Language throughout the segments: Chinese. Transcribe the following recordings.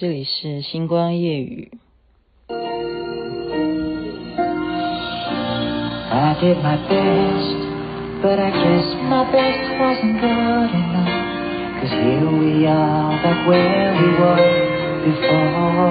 这里是星光夜语。I did my best, but I guess my best wasn't good enough. Cause here we are back where we were before.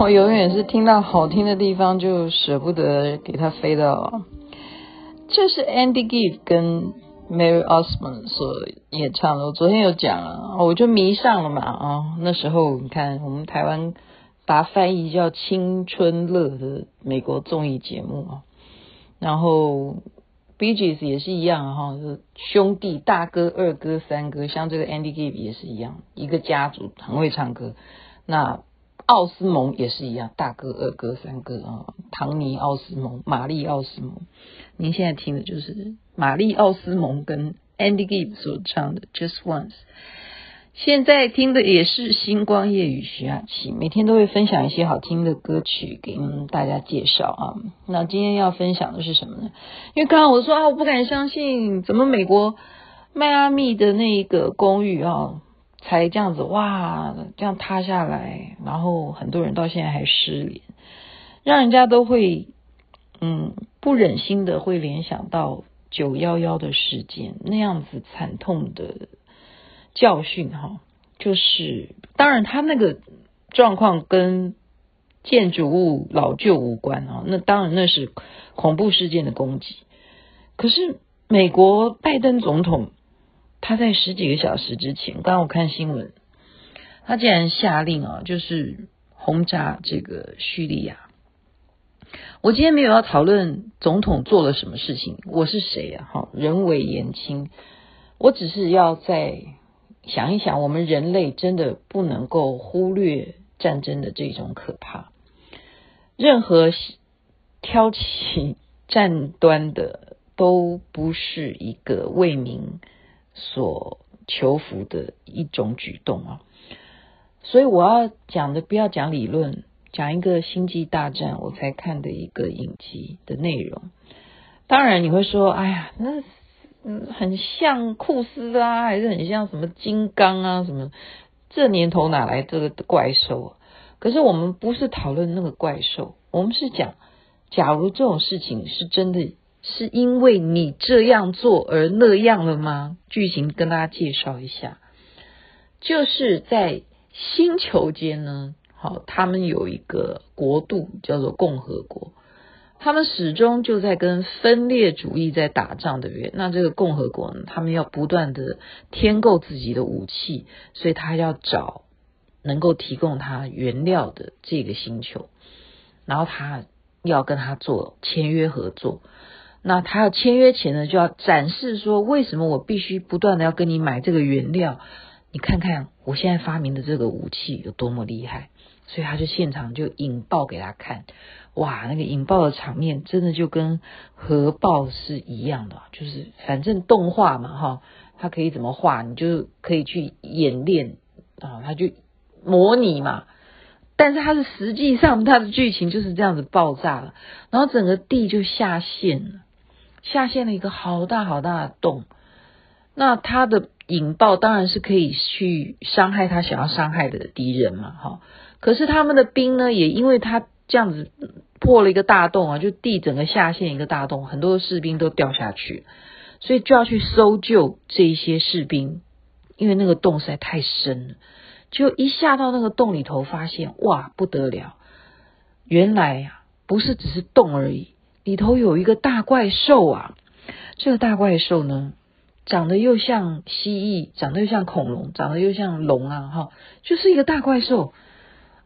我永远是听到好听的地方就舍不得给它飞到。这是 Andy Gibb 跟 Mary Osmond 所演唱的。我昨天有讲啊，我就迷上了嘛啊。那时候你看，我们台湾把它翻译叫《青春乐》的美国综艺节目啊，然后。Bee Gees 也是一样哈，兄弟大哥、二哥、三哥，像这个 Andy Gibb 也是一样，一个家族很会唱歌。那奥斯蒙也是一样，大哥、二哥、三哥啊，唐尼·奥斯蒙、玛丽·奥斯蒙。您现在听的就是玛丽·奥斯蒙跟 Andy Gibb 所唱的《Just Once》。现在听的也是星光夜雨徐雅琪，每天都会分享一些好听的歌曲给大家介绍啊。那今天要分享的是什么呢？因为刚刚我说啊，我不敢相信，怎么美国迈阿密的那个公寓啊，才这样子哇，这样塌下来，然后很多人到现在还失联，让人家都会嗯不忍心的会联想到九幺幺的事件那样子惨痛的。教训哈，就是当然，他那个状况跟建筑物老旧无关啊。那当然那是恐怖事件的攻击。可是美国拜登总统他在十几个小时之前，刚刚我看新闻，他竟然下令啊，就是轰炸这个叙利亚。我今天没有要讨论总统做了什么事情，我是谁啊？哈，人微言轻，我只是要在。想一想，我们人类真的不能够忽略战争的这种可怕。任何挑起战端的，都不是一个为民所求福的一种举动啊。所以我要讲的，不要讲理论，讲一个星际大战我才看的一个影集的内容。当然你会说，哎呀，那。嗯，很像库斯啊，还是很像什么金刚啊，什么？这年头哪来这个怪兽？可是我们不是讨论那个怪兽，我们是讲，假如这种事情是真的，是因为你这样做而那样了吗？剧情跟大家介绍一下，就是在星球间呢，好，他们有一个国度叫做共和国。他们始终就在跟分裂主义在打仗，对不对？那这个共和国呢，他们要不断的添购自己的武器，所以他要找能够提供他原料的这个星球，然后他要跟他做签约合作。那他要签约前呢，就要展示说，为什么我必须不断的要跟你买这个原料？你看看我现在发明的这个武器有多么厉害，所以他就现场就引爆给他看。哇，那个引爆的场面真的就跟核爆是一样的，就是反正动画嘛，哈，它可以怎么画，你就可以去演练啊，他就模拟嘛。但是它是实际上它的剧情就是这样子爆炸了，然后整个地就下陷了，下陷了一个好大好大的洞。那它的引爆当然是可以去伤害他想要伤害的敌人嘛，哈。可是他们的兵呢，也因为他。这样子破了一个大洞啊，就地整个下陷一个大洞，很多士兵都掉下去，所以就要去搜救这一些士兵，因为那个洞实在太深了。就一下到那个洞里头，发现哇不得了，原来呀不是只是洞而已，里头有一个大怪兽啊！这个大怪兽呢，长得又像蜥蜴，长得又像恐龙，长得又像龙啊，哈，就是一个大怪兽，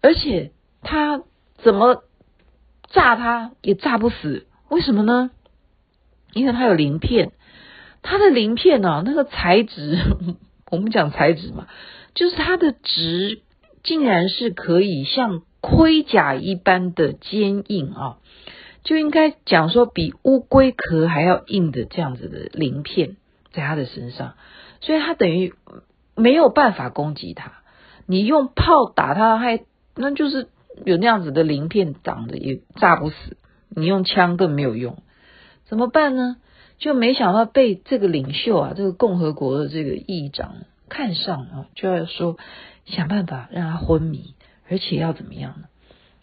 而且它。怎么炸它也炸不死？为什么呢？因为它有鳞片，它的鳞片呢、啊，那个材质，我们讲材质嘛，就是它的质竟然是可以像盔甲一般的坚硬啊，就应该讲说比乌龟壳还要硬的这样子的鳞片在他的身上，所以他等于没有办法攻击他。你用炮打他，还那就是有那样子的鳞片挡着，也炸不死。你用枪更没有用，怎么办呢？就没想到被这个领袖啊，这个共和国的这个议长看上啊，就要说想办法让他昏迷。而且要怎么样呢？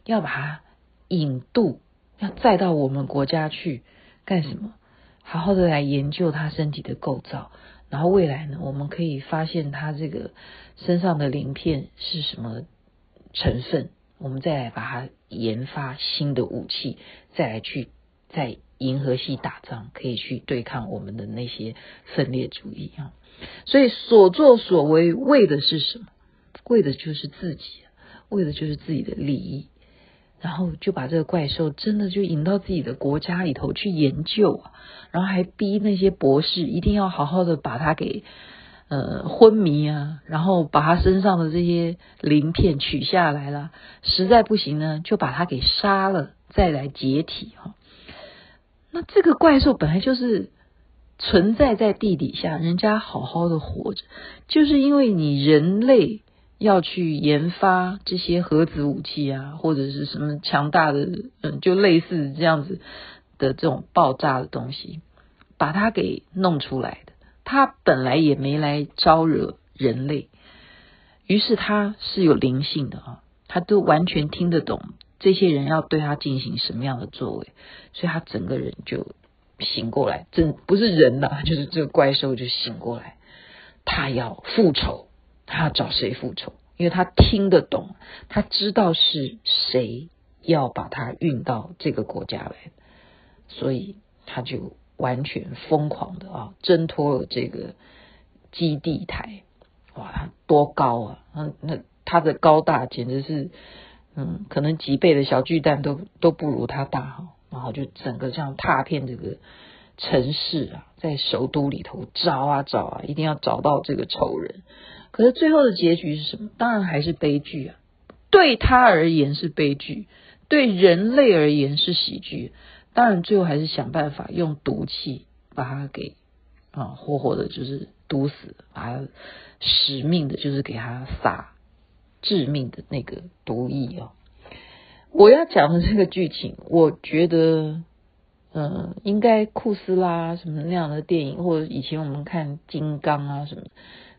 要把它引渡，要再到我们国家去干什么？好好的来研究他身体的构造，然后未来呢，我们可以发现他这个身上的鳞片是什么成分，我们再来把它研发新的武器，再来去在银河系打仗，可以去对抗我们的那些分裂主义啊！所以所作所为为的是什么？为的就是自己。为的就是自己的利益，然后就把这个怪兽真的就引到自己的国家里头去研究啊，然后还逼那些博士一定要好好的把他给呃昏迷啊，然后把他身上的这些鳞片取下来了，实在不行呢，就把他给杀了，再来解体哈。那这个怪兽本来就是存在在地底下，人家好好的活着，就是因为你人类。要去研发这些核子武器啊，或者是什么强大的，嗯，就类似这样子的这种爆炸的东西，把它给弄出来的。他本来也没来招惹人类，于是他是有灵性的啊，他都完全听得懂这些人要对他进行什么样的作为，所以他整个人就醒过来，真不是人呐，就是这个怪兽就醒过来，他要复仇。他要找谁复仇？因为他听得懂，他知道是谁要把他运到这个国家来，所以他就完全疯狂的啊，挣脱了这个基地台。哇，他多高啊！那，那他的高大简直是，嗯，可能几倍的小巨蛋都都不如他大哈。然后就整个这样踏遍这个城市啊，在首都里头找啊找啊，一定要找到这个仇人。可是最后的结局是什么？当然还是悲剧啊！对他而言是悲剧，对人类而言是喜剧。当然最后还是想办法用毒气把他给啊活活的，就是毒死，把他使命的就是给他撒致命的那个毒液啊！我要讲的这个剧情，我觉得，嗯，应该酷斯拉什么那样的电影，或者以前我们看金刚啊什么。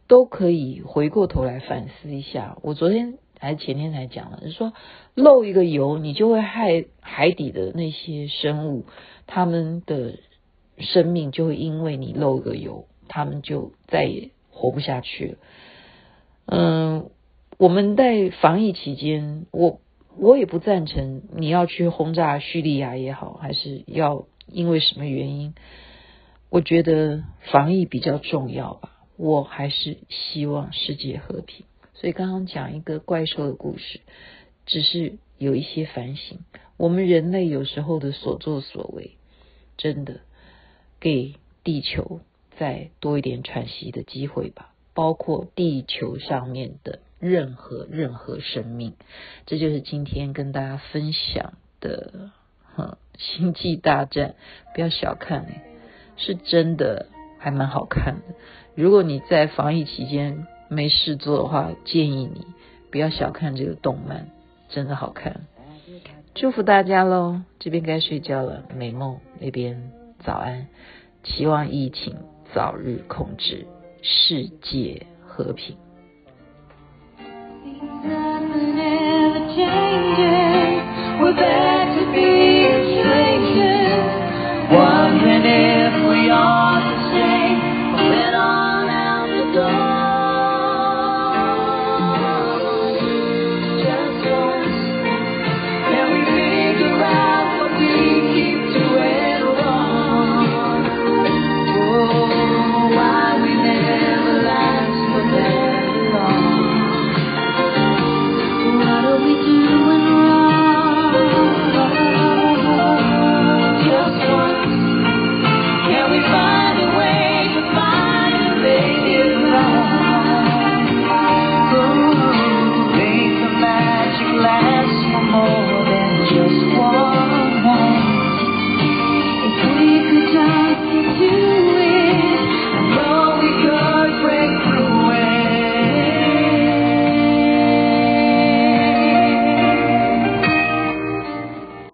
都可以回过头来反思一下。我昨天还前天才讲了，说漏一个油，你就会害海底的那些生物，他们的生命就会因为你漏一个油，他们就再也活不下去了。嗯，我们在防疫期间，我我也不赞成你要去轰炸叙利亚也好，还是要因为什么原因，我觉得防疫比较重要吧。我还是希望世界和平，所以刚刚讲一个怪兽的故事，只是有一些反省。我们人类有时候的所作所为，真的给地球再多一点喘息的机会吧。包括地球上面的任何任何生命，这就是今天跟大家分享的《星际大战》。不要小看，是真的。还蛮好看的。如果你在防疫期间没事做的话，建议你不要小看这个动漫，真的好看。祝福大家喽！这边该睡觉了，美梦那边早安。期望疫情早日控制，世界和平。We're back.